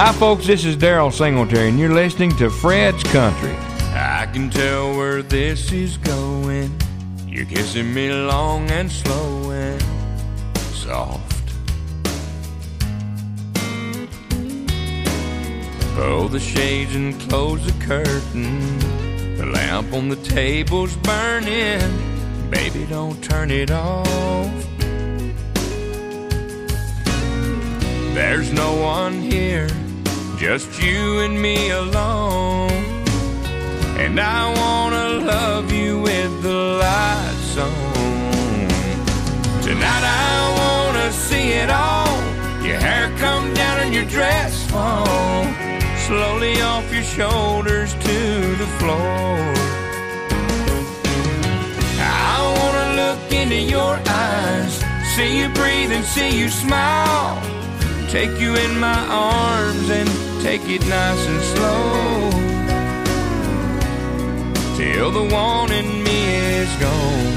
Hi, folks, this is Daryle Singletary, and you're listening to Fred's Country. I can tell where this is going. You're kissing me long and slow and soft. Pull the shades and close the curtain. The lamp on the table's burning. Baby, don't turn it off. There's no one here, just you and me alone. And I wanna love you with the lights on. Tonight I wanna see it all. Your hair come down and your dress fall slowly off your shoulders to the floor. I wanna look into your eyes, see you breathe and see you smile. Take you in my arms and take it nice and slow. Till the one in me is gone.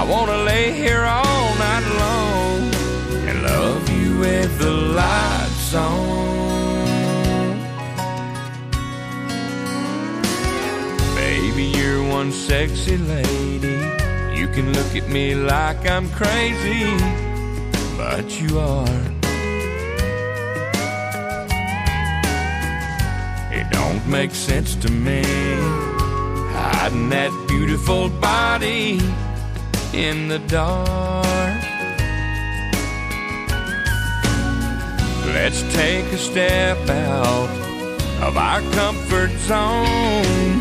I wanna lay here all night long and love you with the lights on. Baby, you're one sexy lady. You can look at me like I'm crazy, but you are. Don't make sense to me hiding that beautiful body in the dark. Let's take a step out of our comfort zone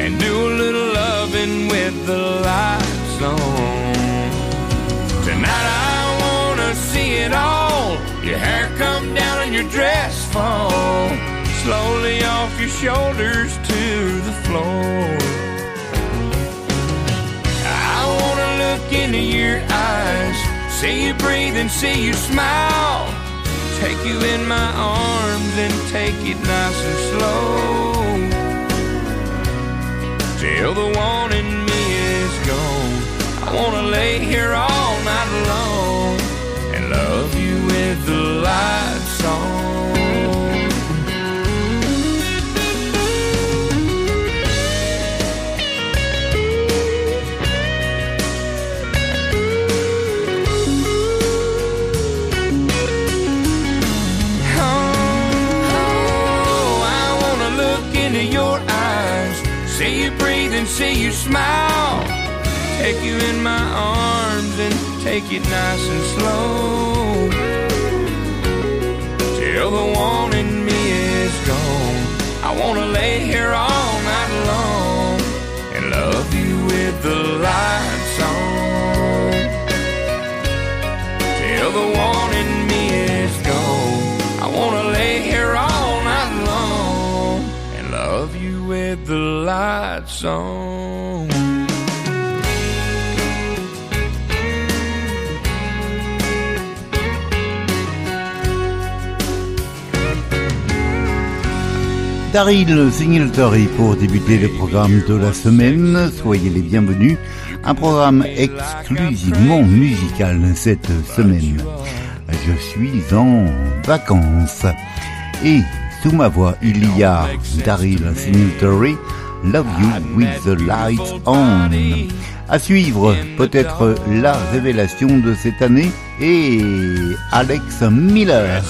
and do a little loving with the lights on. Tonight I wanna see it all. Your hair come down and your dress fall slowly off your shoulders to the floor. I wanna look into your eyes, see you breathe and see you smile. Take you in my arms and take it nice and slow. Till the one in me is gone. I wanna lay here all night long and love you with the lights on. See you breathe and see you smile. Take you in my arms and take it nice and slow. Till the one in me is gone. I wanna lay here all night long and love you with the lights the lights on. Daryl Singletary pour débuter le programme de la semaine. Soyez les bienvenus. Un programme exclusivement musical cette semaine. Je suis en vacances. Et sous ma voix, il y a Daryl Singletary, Love You with the Lights On. À suivre, peut-être la révélation de cette année et Alex Miller.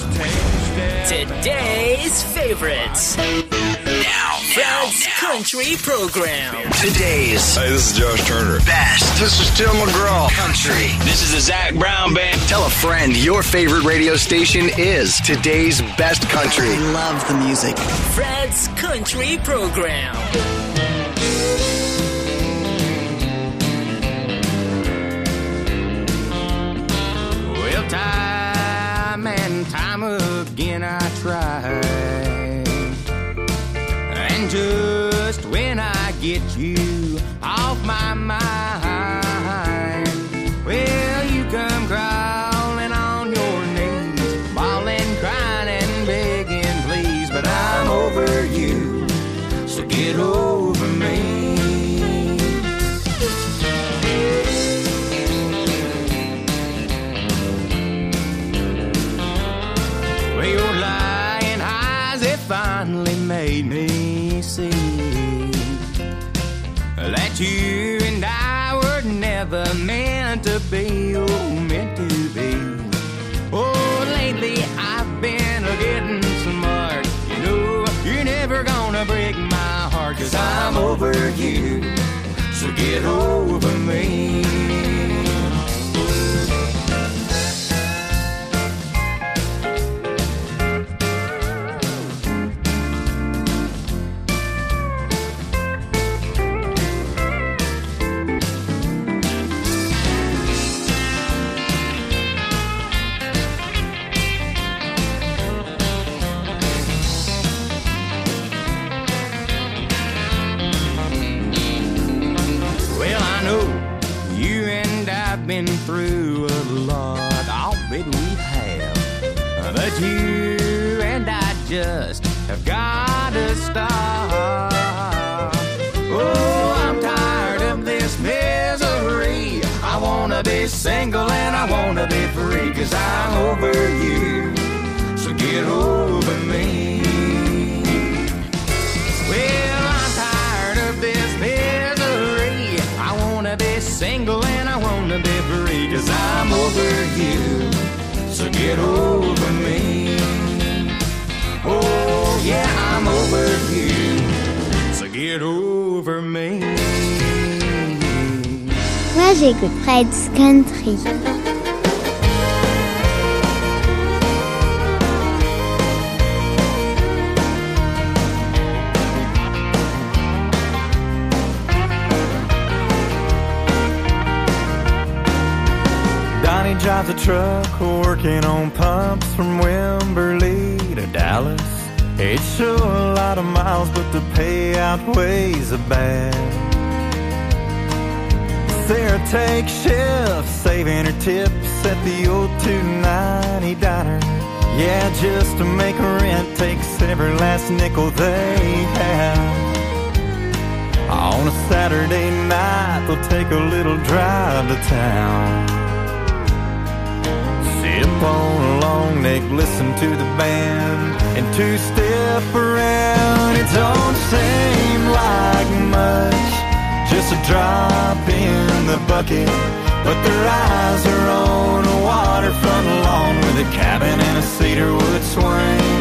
Now, Fred's Country Program. Today's Hey, this is Josh Turner. best. This is Tim McGraw. Country. This is the Zac Brown Band. Tell a friend your favorite radio station is today's best country. I Love the music. Fred's Country Program. Well, time and time again I tried. Just when I get you be, meant to be. Oh, lately I've been getting smart. You know, you're never gonna break my heart, cause I'm over you. So get over me. Just have got to stop. Oh, I'm tired of this misery. I wanna be single and I wanna be free. Cause I'm over you. So get over me. Well, I'm tired of this misery. I wanna be single and I wanna be free. Cause I'm over you. So get over me. Oh, yeah, I'm over you. So get over me. Moi, j'écoute Fred's Country. Donnie drives a truck working on pumps from Wimberley to Dallas. It's sure a lot of miles, but the pay outweighs the bad. Sarah takes shifts, saving her tips at the old 290 diner. Yeah, just to make rent takes every last nickel they have. On a Saturday night, they'll take a little drive to town. Sip on a long neck, listen to the band, and two step around. It don't seem like much, just a drop in the bucket. But their eyes are on a waterfront lawn with a cabin and a cedar wood swing.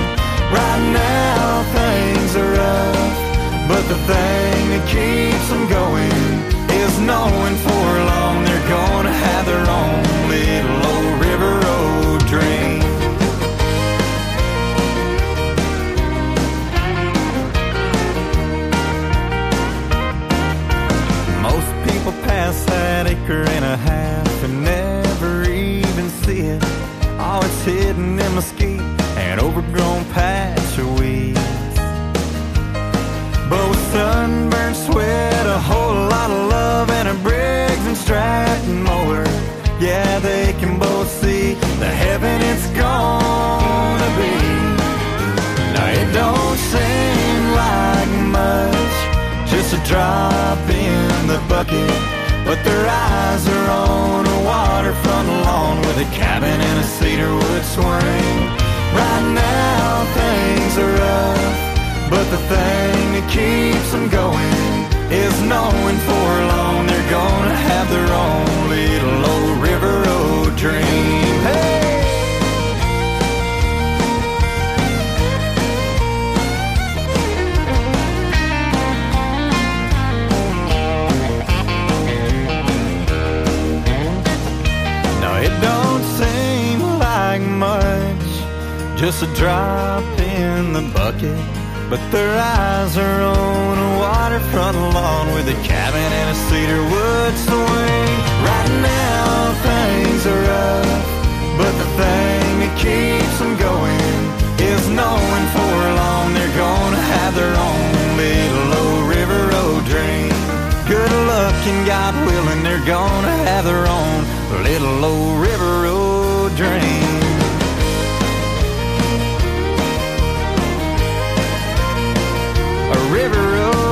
Right now, things are rough, but the thing that keeps them going is knowing for long they're gonna have their own little pass that acre and a half and never even see it. Oh, it's hidden in mesquite and overgrown patch of weeds. But with sunburned sweat, a whole lot of love, and a Briggs and Stratton mower, yeah, they can both see the heaven it's gonna be. Now it don't seem like much, just a drop in the bucket. But their eyes are on a waterfront lawn with a cabin and a cedar wood swing. Right now things are rough, but the thing that keeps them going is knowing for long they're gonna have their own just a drop in the bucket. But their eyes are on a waterfront lawn with a cabin and a cedar wood swing. Right now, things are rough, but the thing that keeps them going is knowing for long they're gonna have their own little old river road dream. Good luck and God willing, they're gonna have their own little old river road dream. River road.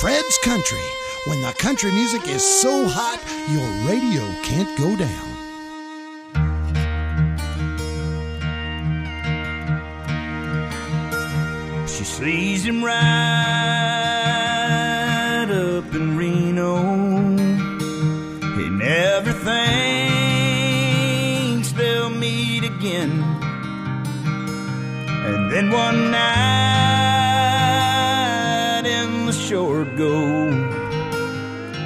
Fred's Country, when the country music is so hot, your radio can't go down. Sees him right up in Reno. He never thinks they'll meet again. And then one night in the short go,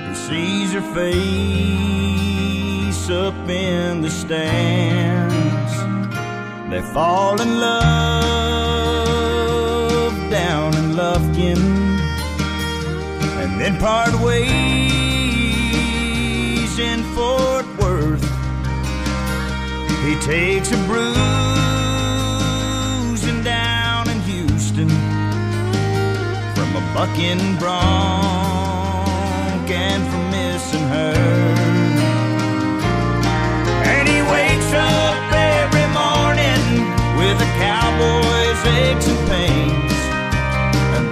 he sees her face up in the stands. They fall in love then part ways in Fort Worth. He takes a bruising down in Houston from a bucking bronc and from missing her. And he wakes up every morning with a cowboy's aches and pains and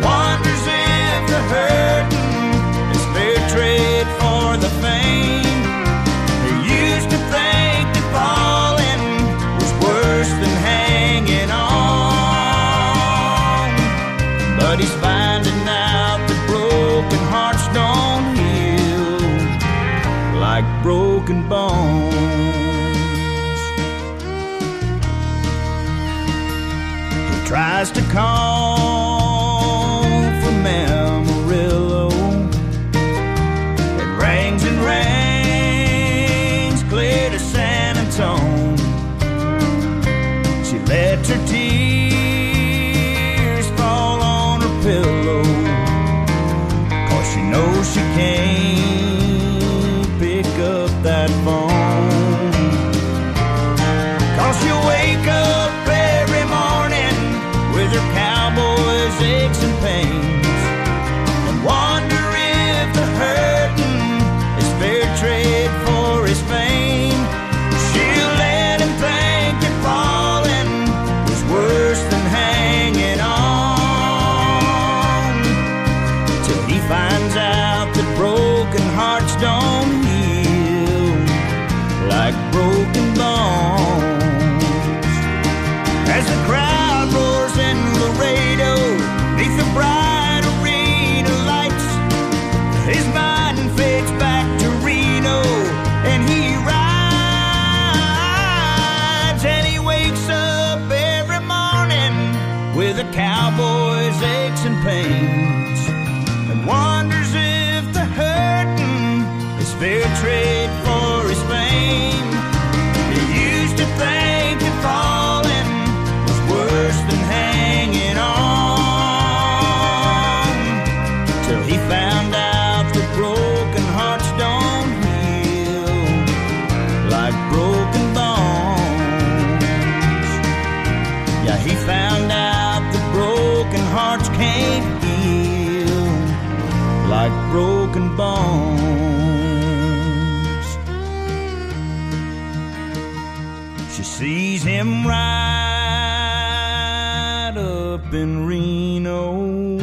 tries to call in Reno.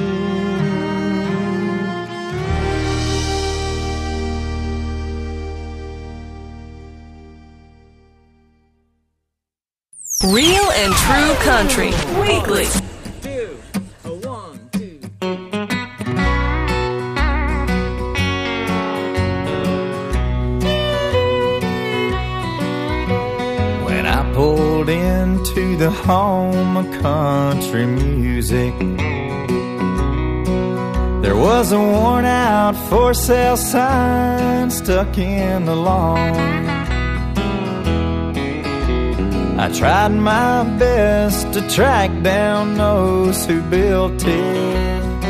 Real and True Country Weekly. The home of country music, there was a worn out for sale sign stuck in the lawn. I tried my best to track down those who built it.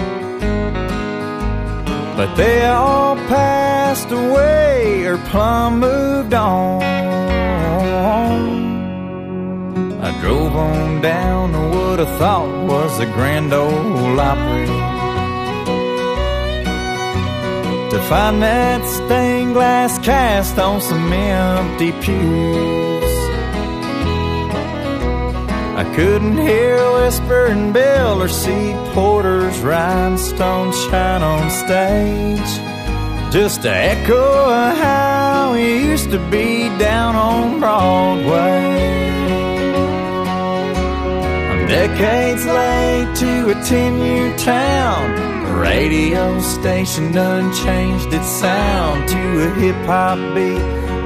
But they all passed away or plumb moved on. On down to what I thought was the Grand Ole Opry to find that stained glass cast on some empty pews. I couldn't hear whispering Bill or see Porter's rhinestone shine on stage. Just to echo of how it used to be down on Broadway. Decades late to a 10 year town. Radio station done changed its sound to a hip hop beat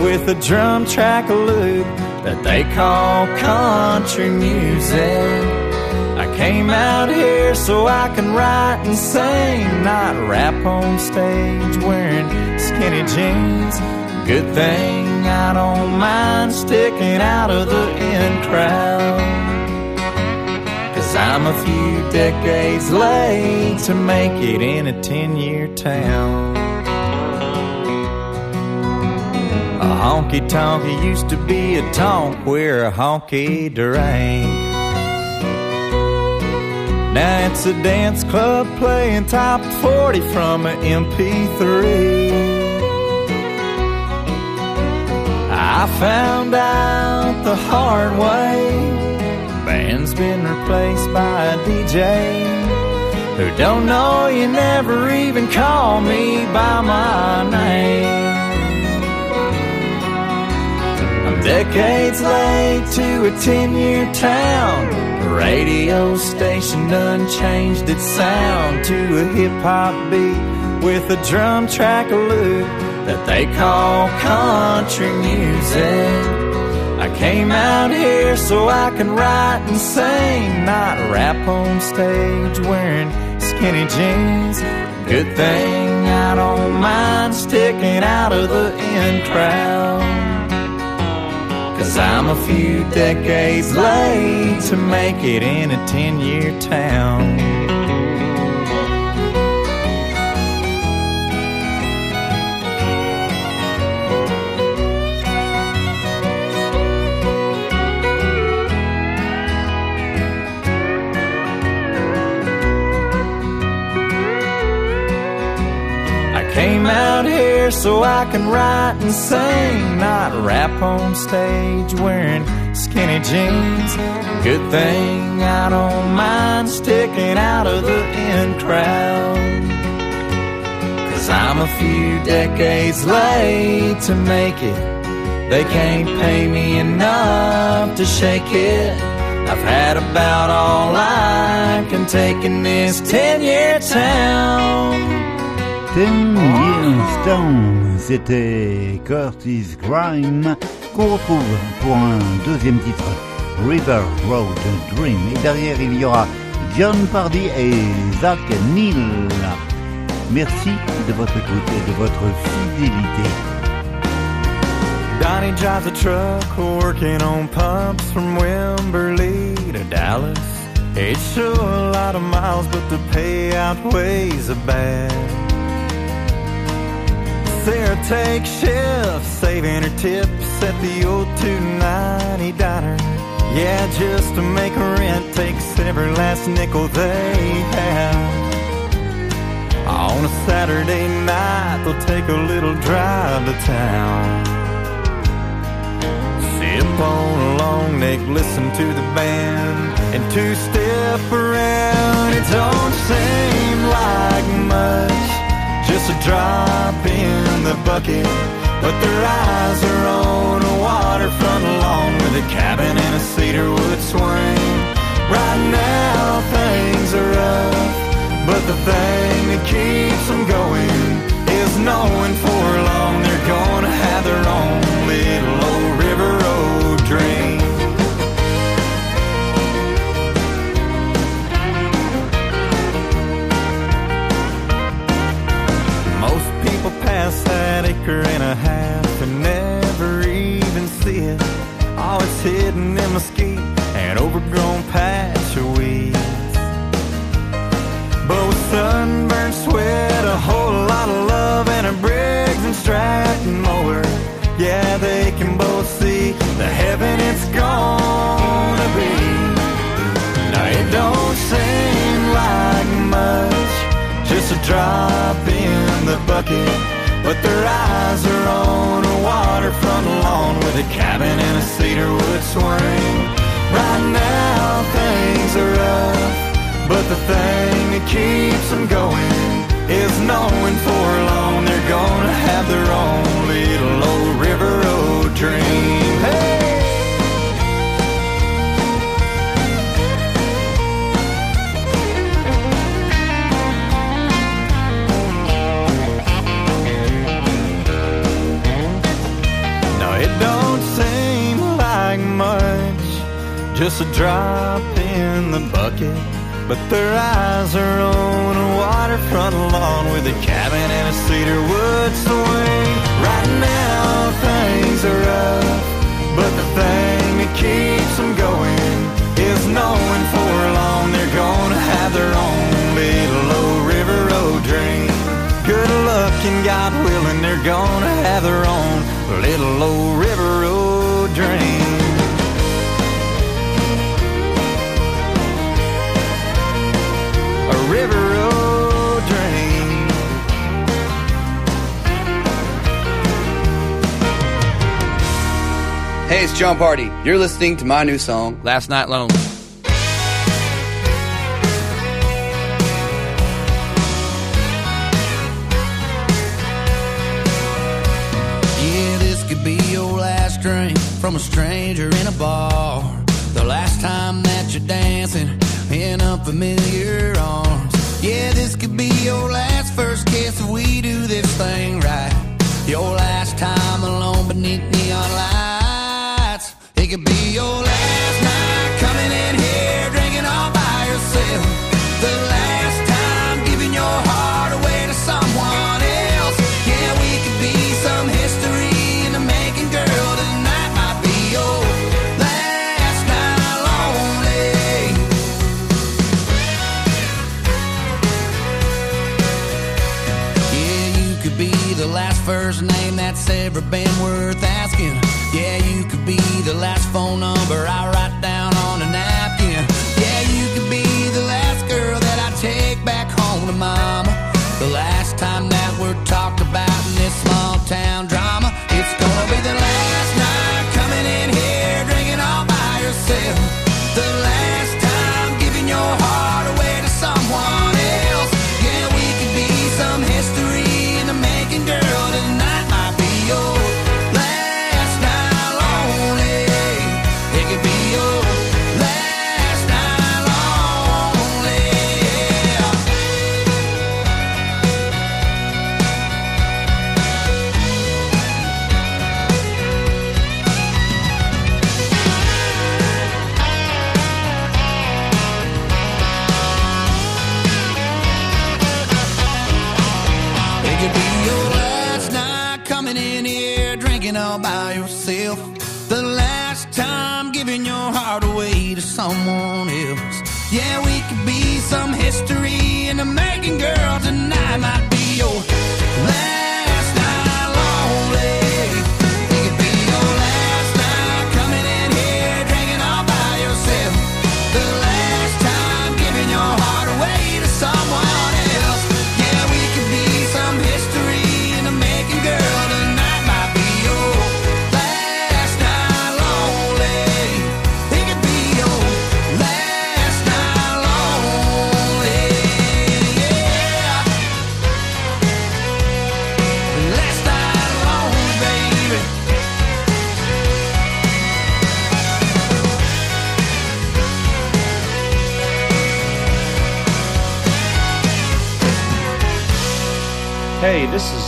with a drum track loop that they call country music. I came out here so I can write and sing, not rap on stage wearing skinny jeans. Good thing I don't mind sticking out of the in crowd. I'm a few decades late to make it in a 10 year town. A honky tonk used to be a tonk where a honky drank. Now it's a dance club playing top 40 from an MP3. I found out the hard way. Band's been replaced by a DJ who don't know you never even call me by my name. I'm decades late to a 10 year town. Radio station done changed its sound to a hip hop beat with a drum track loop that they call country music. Came out here so I can write and sing, not rap on stage wearing skinny jeans. Good thing I don't mind sticking out of the in crowd. Cause I'm a few decades late to make it in a 10 year town. So I can write and sing, not rap on stage wearing skinny jeans. Good thing I don't mind sticking out of the in crowd. Cause I'm a few decades late to make it. They can't pay me enough to shake it. I've had about all I can take in this 10 year town. Years Down, c'était Curtis Grime qu'on retrouve pour un deuxième titre, River Road Dream. Et derrière, il y aura John Pardy et Zach Neal. Merci de votre écoute et de votre fidélité. Donnie drives a truck working on pumps from Wimberley to Dallas. It's sure a lot of miles, but the pay outweighs the bad. Sarah takes shifts, saving her tips at the old 290 diner. Yeah, just to make rent takes every last nickel they have. On a Saturday night, they'll take a little drive to town. Sip on a long neck, listen to the band, and two step around. It don't seem like much, just a drop in the bucket. But their eyes are on a waterfront lawn with a cabin and a cedar wood swing. Right now, things are rough, but the thing that keeps them going is knowing for long they're gonna have their own little old people pass that acre and a half and never even see it. Oh, it's hidden in mesquite and overgrown patch of weeds. But with sunburned sweat, a whole lot of love, and a Briggs and Stratton mower, yeah, they can both see the heaven it's gonna be. Now it don't seem like much, just a drop the bucket. But their eyes are on a waterfront lawn with a cabin and a cedar wood swing. Right now things are rough, but the thing that keeps them going is knowing for long they're gonna have their own little old river road dream. Just a drop in the bucket. But their eyes are on a waterfront lawn with a cabin and a cedar wood swing. Right now things are rough, but the thing that keeps them going is knowing for long they're gonna have their own little old river road dream. Good luck and God willing, they're gonna have their own little old Hey, it's Jon Pardi. You're listening to my new song, Last Night Lonely. Yeah, this could be your last drink from a stranger in a bar. The last time that you're dancing in unfamiliar arms. Yeah, this could be your last first kiss if we do this thing right. Your last time alone beneath neon lights. Could be your last night coming in here drinking all by yourself. The last time giving your heart away to someone else. Yeah, we could be some history in the making, girl. Tonight might be your last night lonely. Yeah, you could be the last first name that's ever been worth asking. Yeah, be the last phone number I write down on a napkin. Yeah, you could be the last girl that I take back home to mama. The last time that we're talked about in this small town all by yourself. The last time giving your heart away to someone else. Yeah, we could be some history in the making, girl. Tonight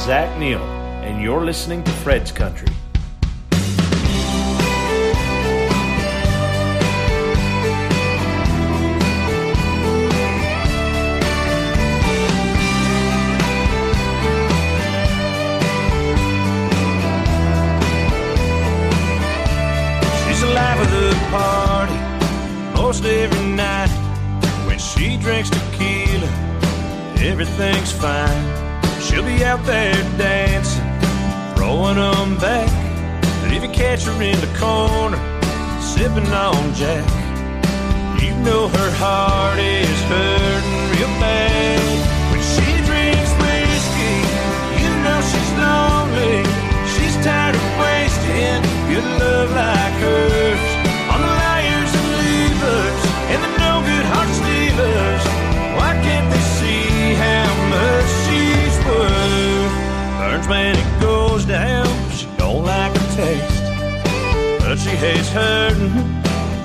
Zach Neil, and you're listening to Fred's Country. She's the life the party most every night. When she drinks tequila, everything's fine. She'll be out there dancing, throwing them back. But if you catch her in the corner, sipping on Jack, you know her heart is head's hurting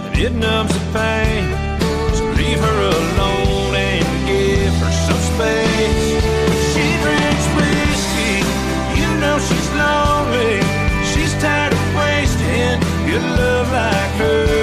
and it numbs the pain. So leave her alone and give her some space. When she drinks whiskey, you know she's lonely. She's tired of wasting good love like her.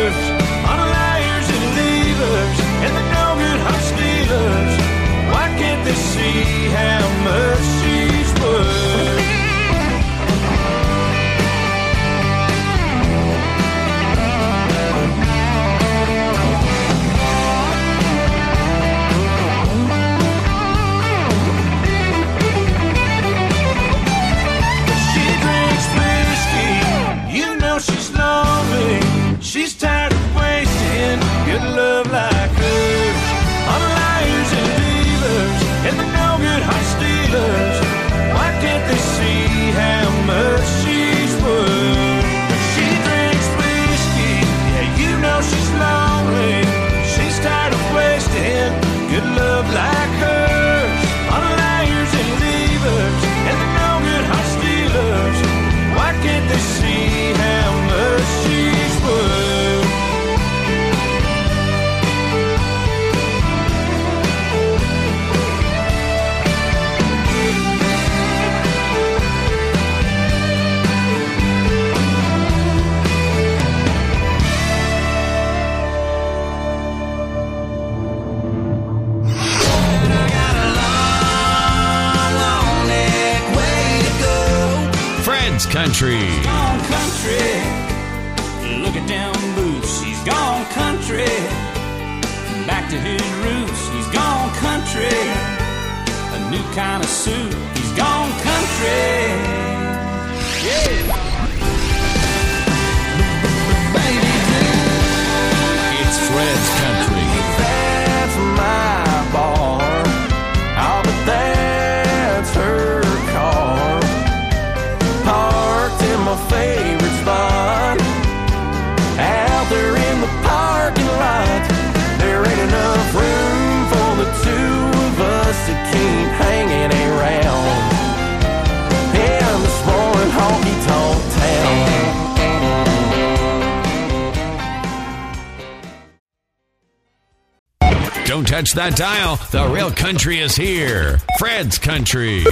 touch that dial. The real country is here. Fred's Country.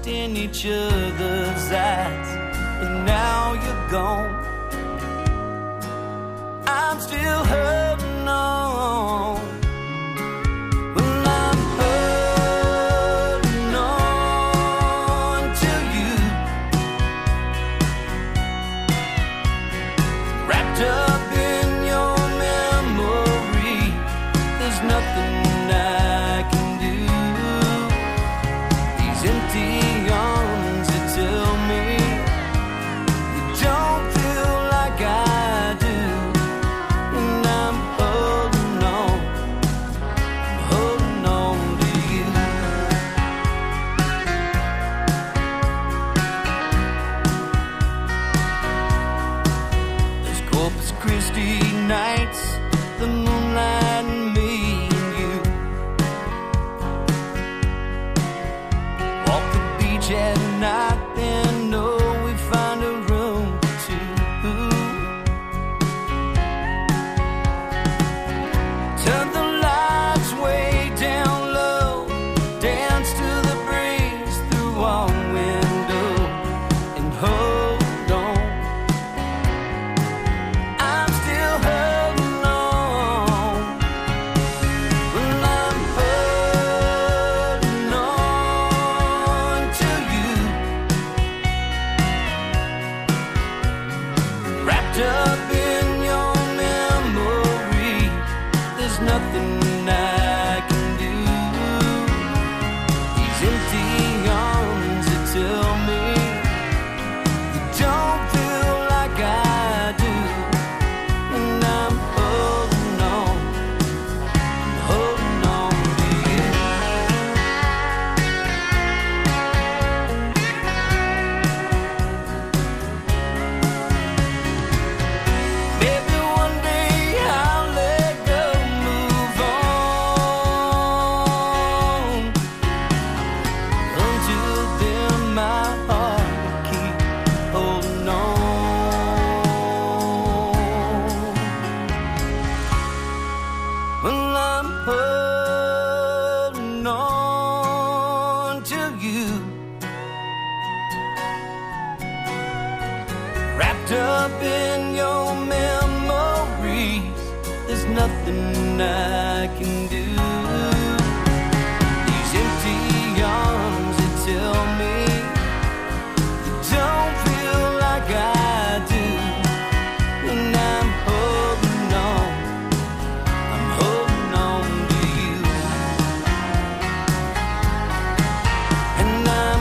lost in each other's eyes, and now you're gone. I'm still hurting on.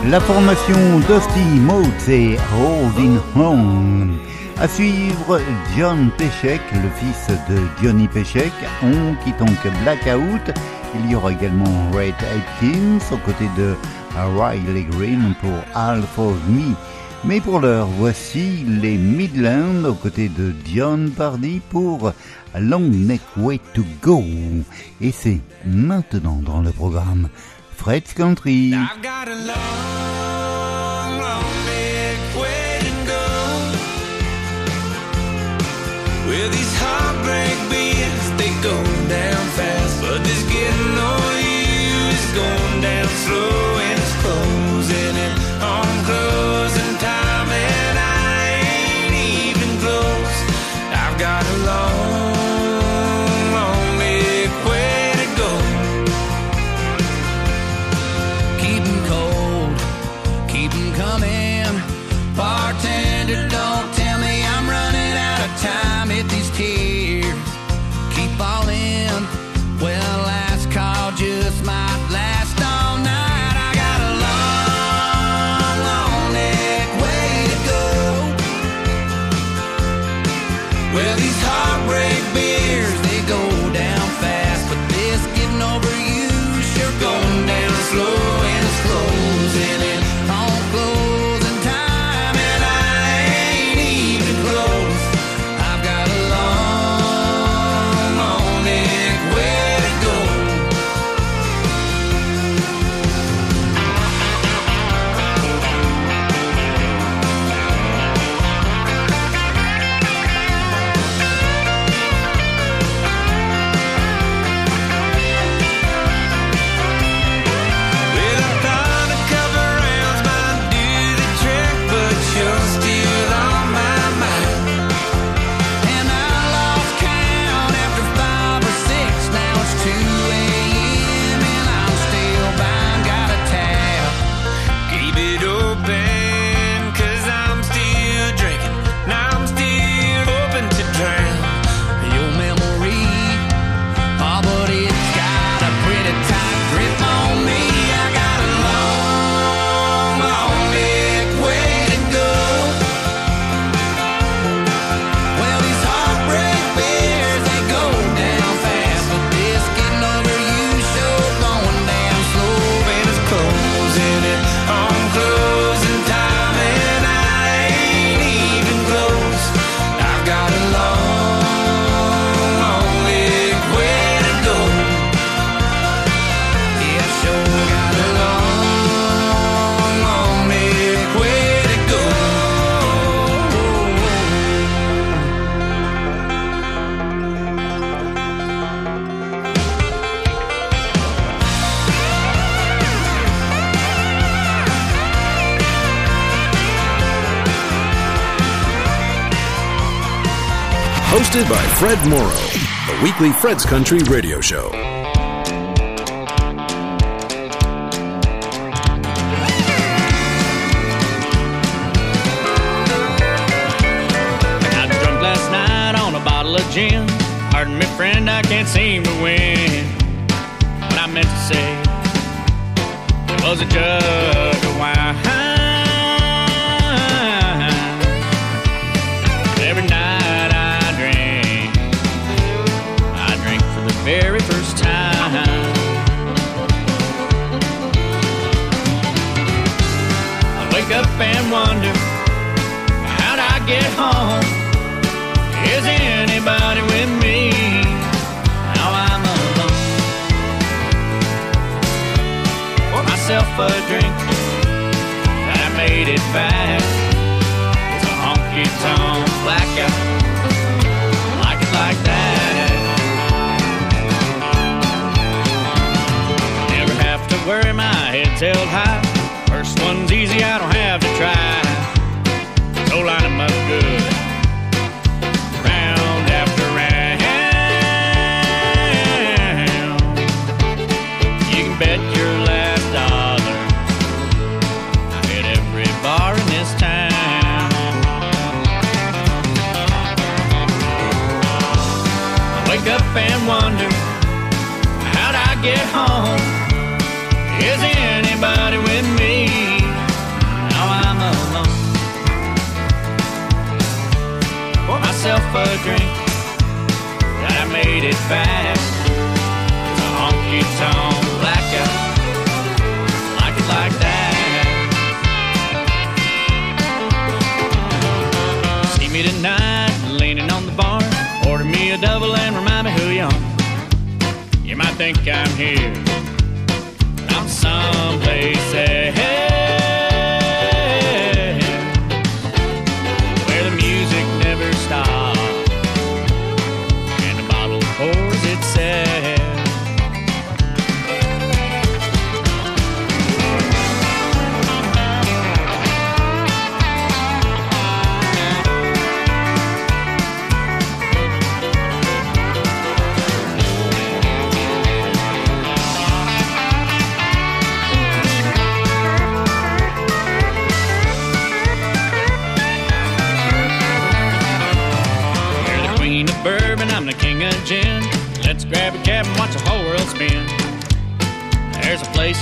La formation Dusty Motes et Holding Home. À suivre, John Peschek, le fils de Johnny Pechek, on quitte donc Blackout. Il y aura également Red Atkins aux côtés de Riley Green pour Half of Me. Mais pour l'heure, voici les Midlands aux côtés de John Pardy pour Long Neck Way to Go. Et c'est maintenant dans le programme Fred's Country. Fred Morrow, the weekly Fred's Country radio show. I got drunk last night on a bottle of gin. Pardon me, friend, I can't seem to win. What I meant to say was a joke. a drink. And I made it back. It's a honky tonk blackout. Like it like that. Never have to worry, my head's held high. First one's easy, I don't have to try. So line them up good. a drink. And I made it back to a honky tonk blackout. Like it like that. See me tonight, leaning on the bar. Order me a double and remind me who you are. You might think I'm here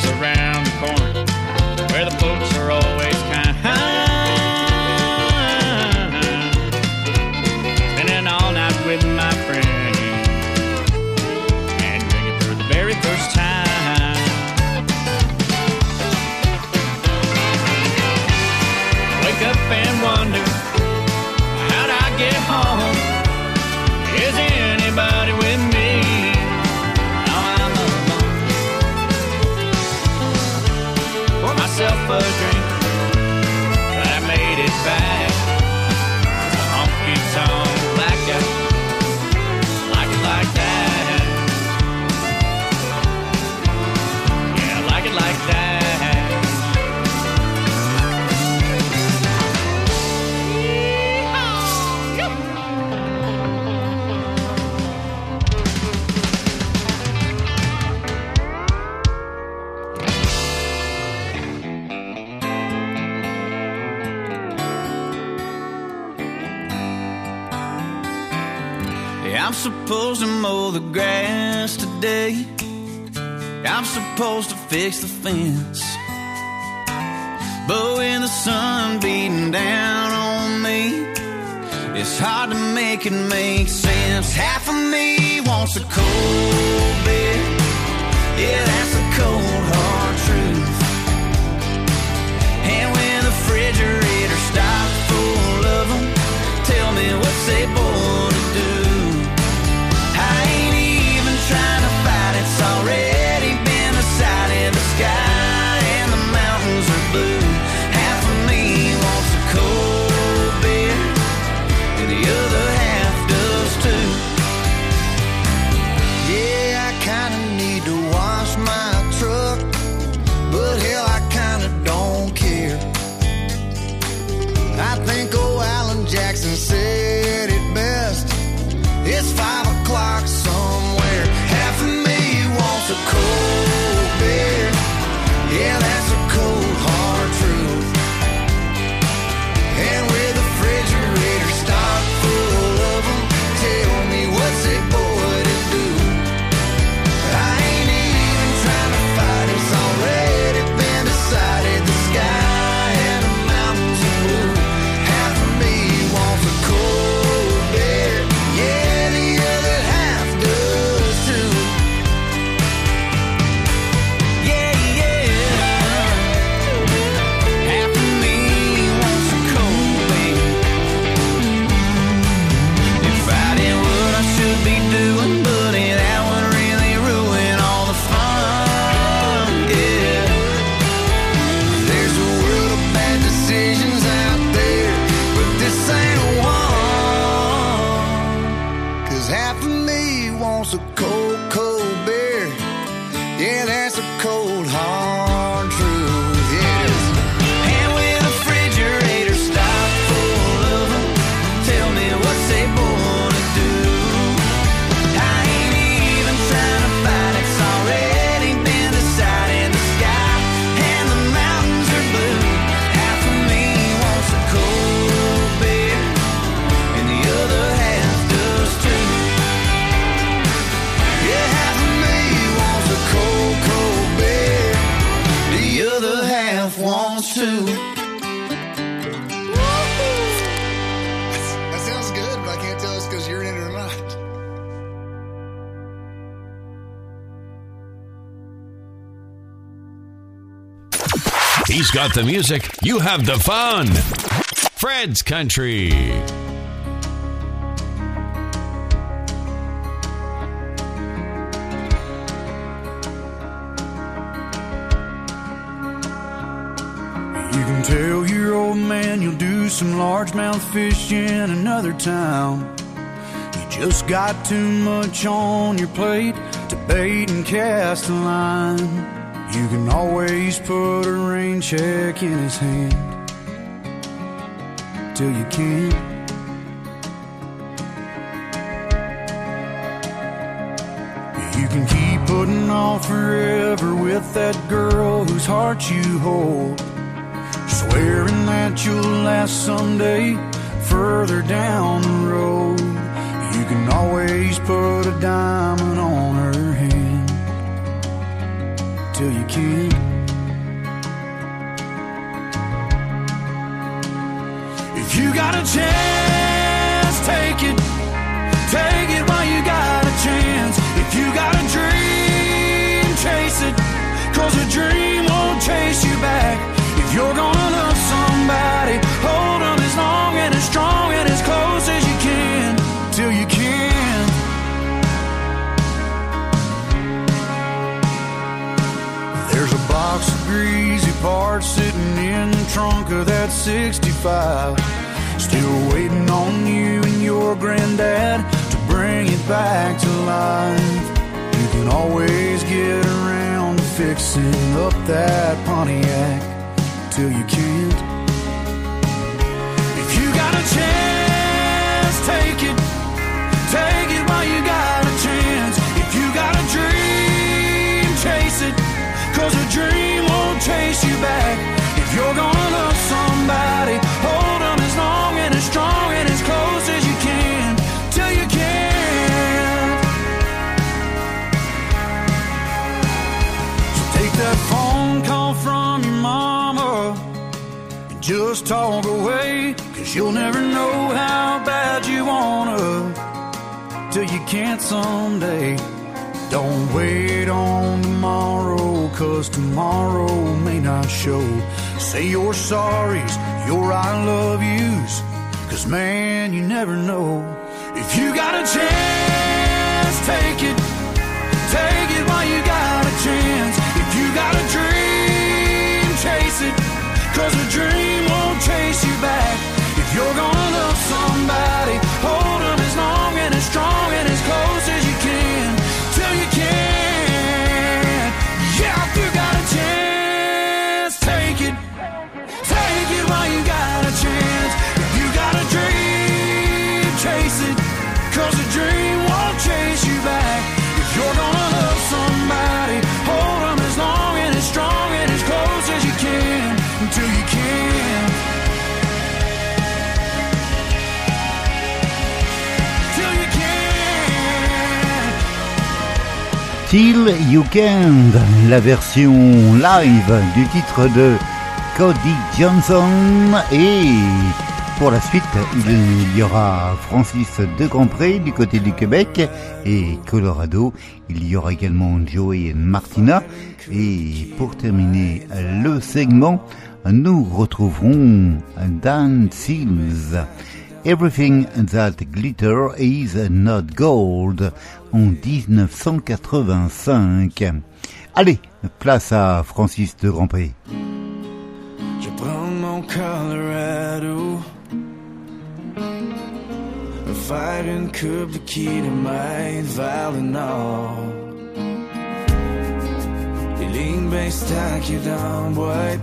around. He's got the music, you have the fun. Fred's Country. You can tell your old man you'll do some largemouth fish in another town. You just got too much on your plate to bait and cast a line. You can always put a rain check in his hand till you can't. You can keep putting off forever with that girl whose heart you hold. Swearing that you'll last someday further down the road. You can always put a diamond on her till you. If you got a chance, trunk that 65. Still waiting on you and your granddad to bring it back to life. You can always get around to fixing up that Pontiac till you can't. If you got a chance, take it. Take it while you got a chance. If you got a dream, chase it. Cause a dream won't chase you back. You're gonna love somebody, hold them as long and as strong and as close as you can. Till you can. So take that phone call from your mama just talk away. Cause you'll never know how bad you wanna till you can't someday. Don't wait on tomorrow, cause tomorrow may not show. Say your sorries, your I love yous, cause man, you never know. If you got a chance, take it. Take it while you got a chance. If you got a dream, chase it. Cause a dream Till You Can, la version live du titre de Cody Johnson. Et pour la suite il y aura Francis de Grandpré du côté du Québec et Colorado, il y aura également Joey et Martina. Et pour terminer le segment nous retrouverons Dan Seals. Everything That Glitter Is Not Gold en 1985. Allez, place à Francis de Grandpré. Je prends mon Colorado Faire une coupe de kilomètres vers le nord Les lignes bien stackées dans boîte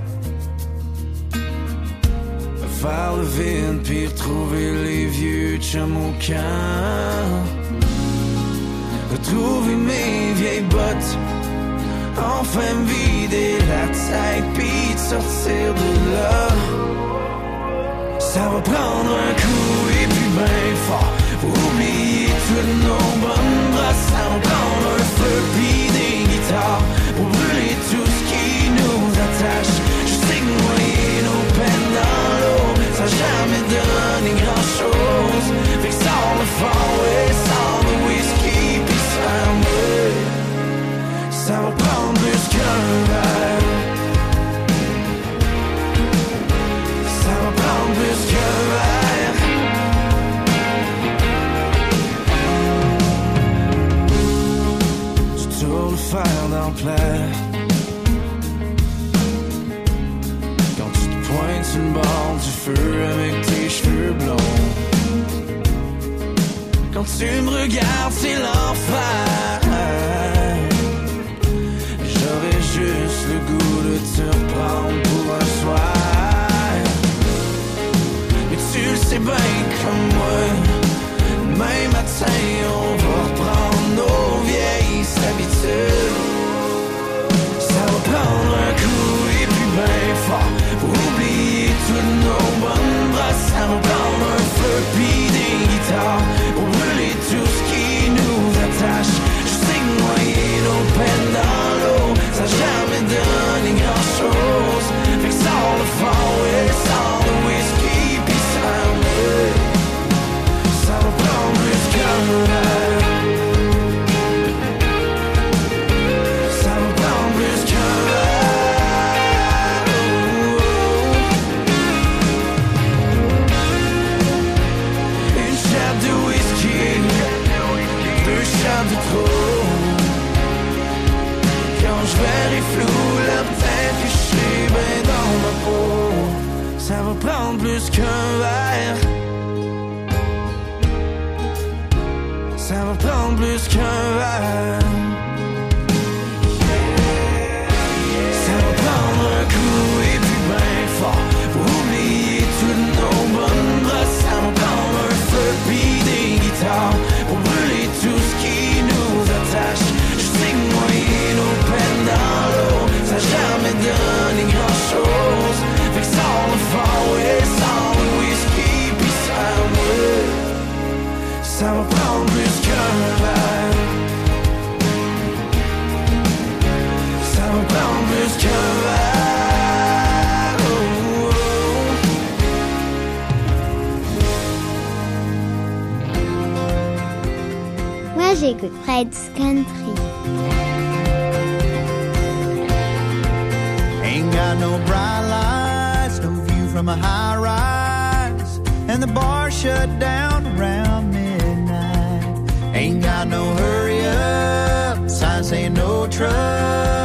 Faire le vide puis retrouver les vieux chums Retrouver mes vieilles bottes. Enfin vider la tête puis sortir de là. Ça va prendre un coup et puis ben fort. Oublier toutes nos bonnes brasses Ça va prendre un feu tu me regardes, c'est l'enfer. J'aurais juste le goût de te reprendre pour un soir. Mais tu le sais bien comme moi. Demain matin, on va reprendre nos vieilles habitudes. Ça va prendre un coup et puis ben fort pour oublier toutes nos bonnes brasses. Ça va prendre un feu des guitares. en plus qu'un verre. Ça me prend plus qu'un good. Fred's Country. Ain't got no bright lights, no view from a high rise, and the bar shut down around midnight. Ain't got no hurry up, signs, saying no truck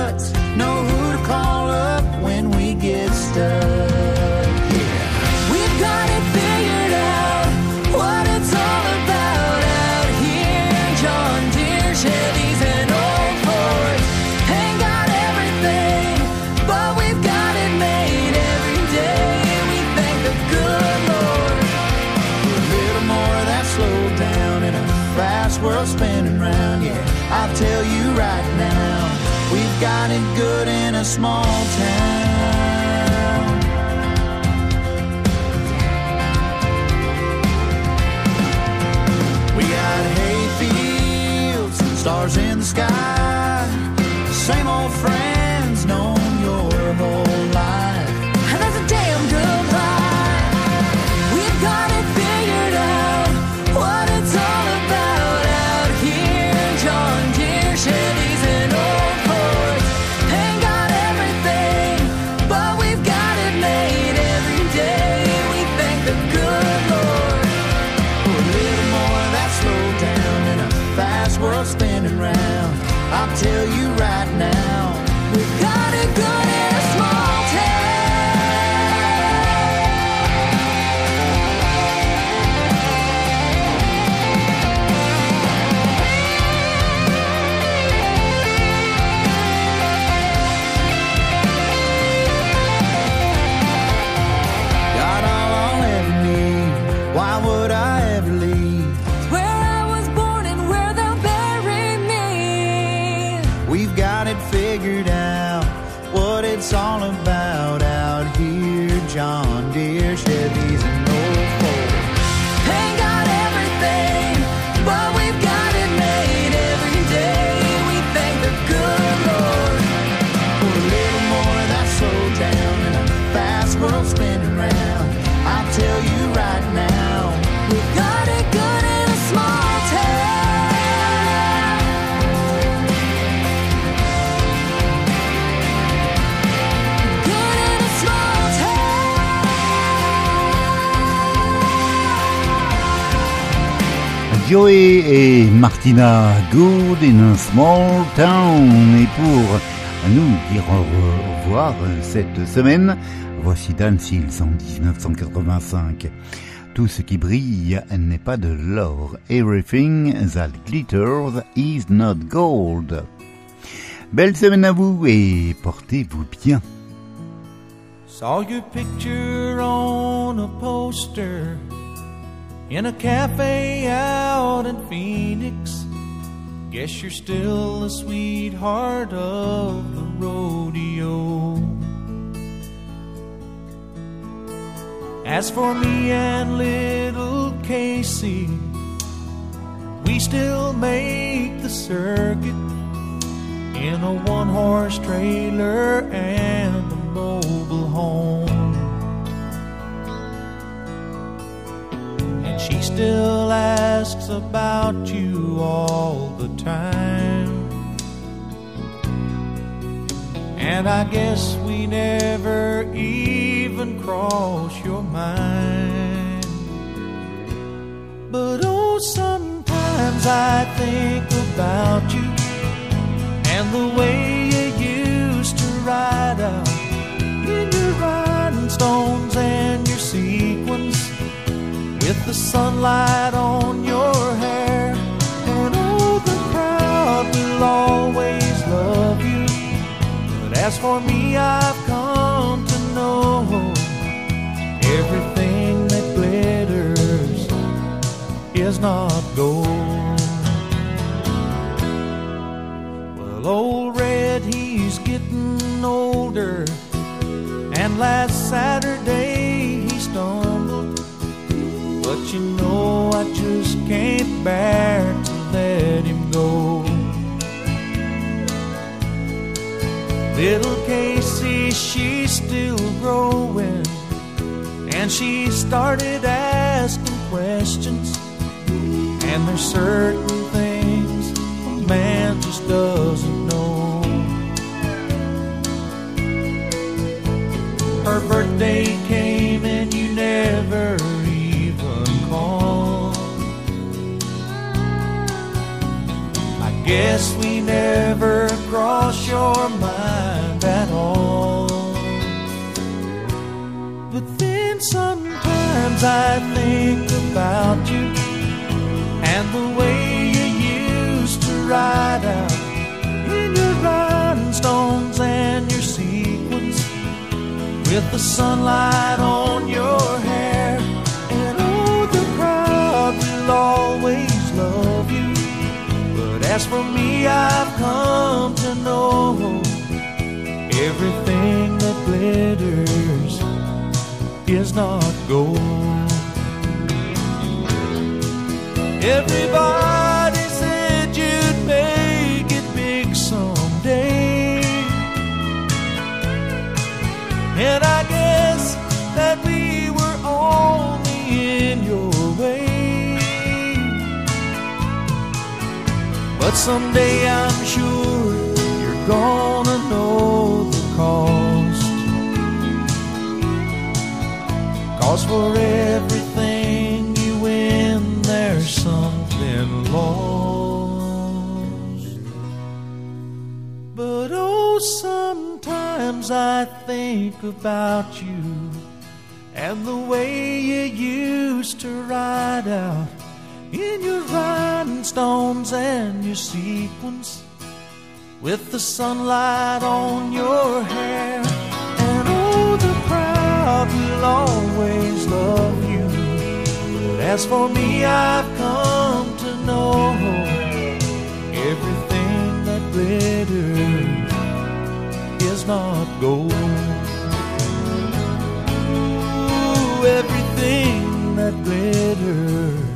world's spinning round, yeah. I'll tell you right now, we've got it good in a small town. We got hay fields, stars in the sky. Same old friends known your whole life. Joey et Martina Good in a Small Town. Et pour nous dire au revoir cette semaine, voici Dan Seals en 1985. Tout ce qui brille n'est pas de l'or. Everything that glitters is not gold. Belle semaine à vous et portez-vous bien. Saw your picture on a poster. In a cafe out in Phoenix. Guess you're still the sweetheart of the rodeo. As for me and little Casey, we still make the circuit in a one horse trailer and a mobile home. She still asks about you all the time. And I guess we never even cross your mind. But oh, sometimes I think about you and the way you used to ride out in your rhinestones and your sequins with the sunlight on your hair. And oh, the crowd will always love you. But as for me, I've come to know everything that glitters is not gold. Well, old Red, he's getting older. And last Saturday. But you know, I just can't bear to let him go. Little Casey, she's still growing. And she started asking questions. And there's certain things a man just doesn't know. Her birthday guess we never crossed your mind at all. But then sometimes I think about you and the way you used to ride out in your rhinestones and your sequins with the sunlight on your hair. And oh, the crowd will always as for me, I've come to know everything that glitters is not gold. Everybody said you'd make it big someday. And I someday I'm sure you're gonna know the cost. Cause for everything you win, there's something lost. But oh, sometimes I think about you and the way you used to ride out in your rhinestones and your sequins with the sunlight on your hair. And oh, the crowd will always love you. But as for me, I've come to know everything that glitters is not gold. Ooh, everything that glitters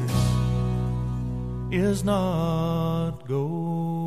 is not gold.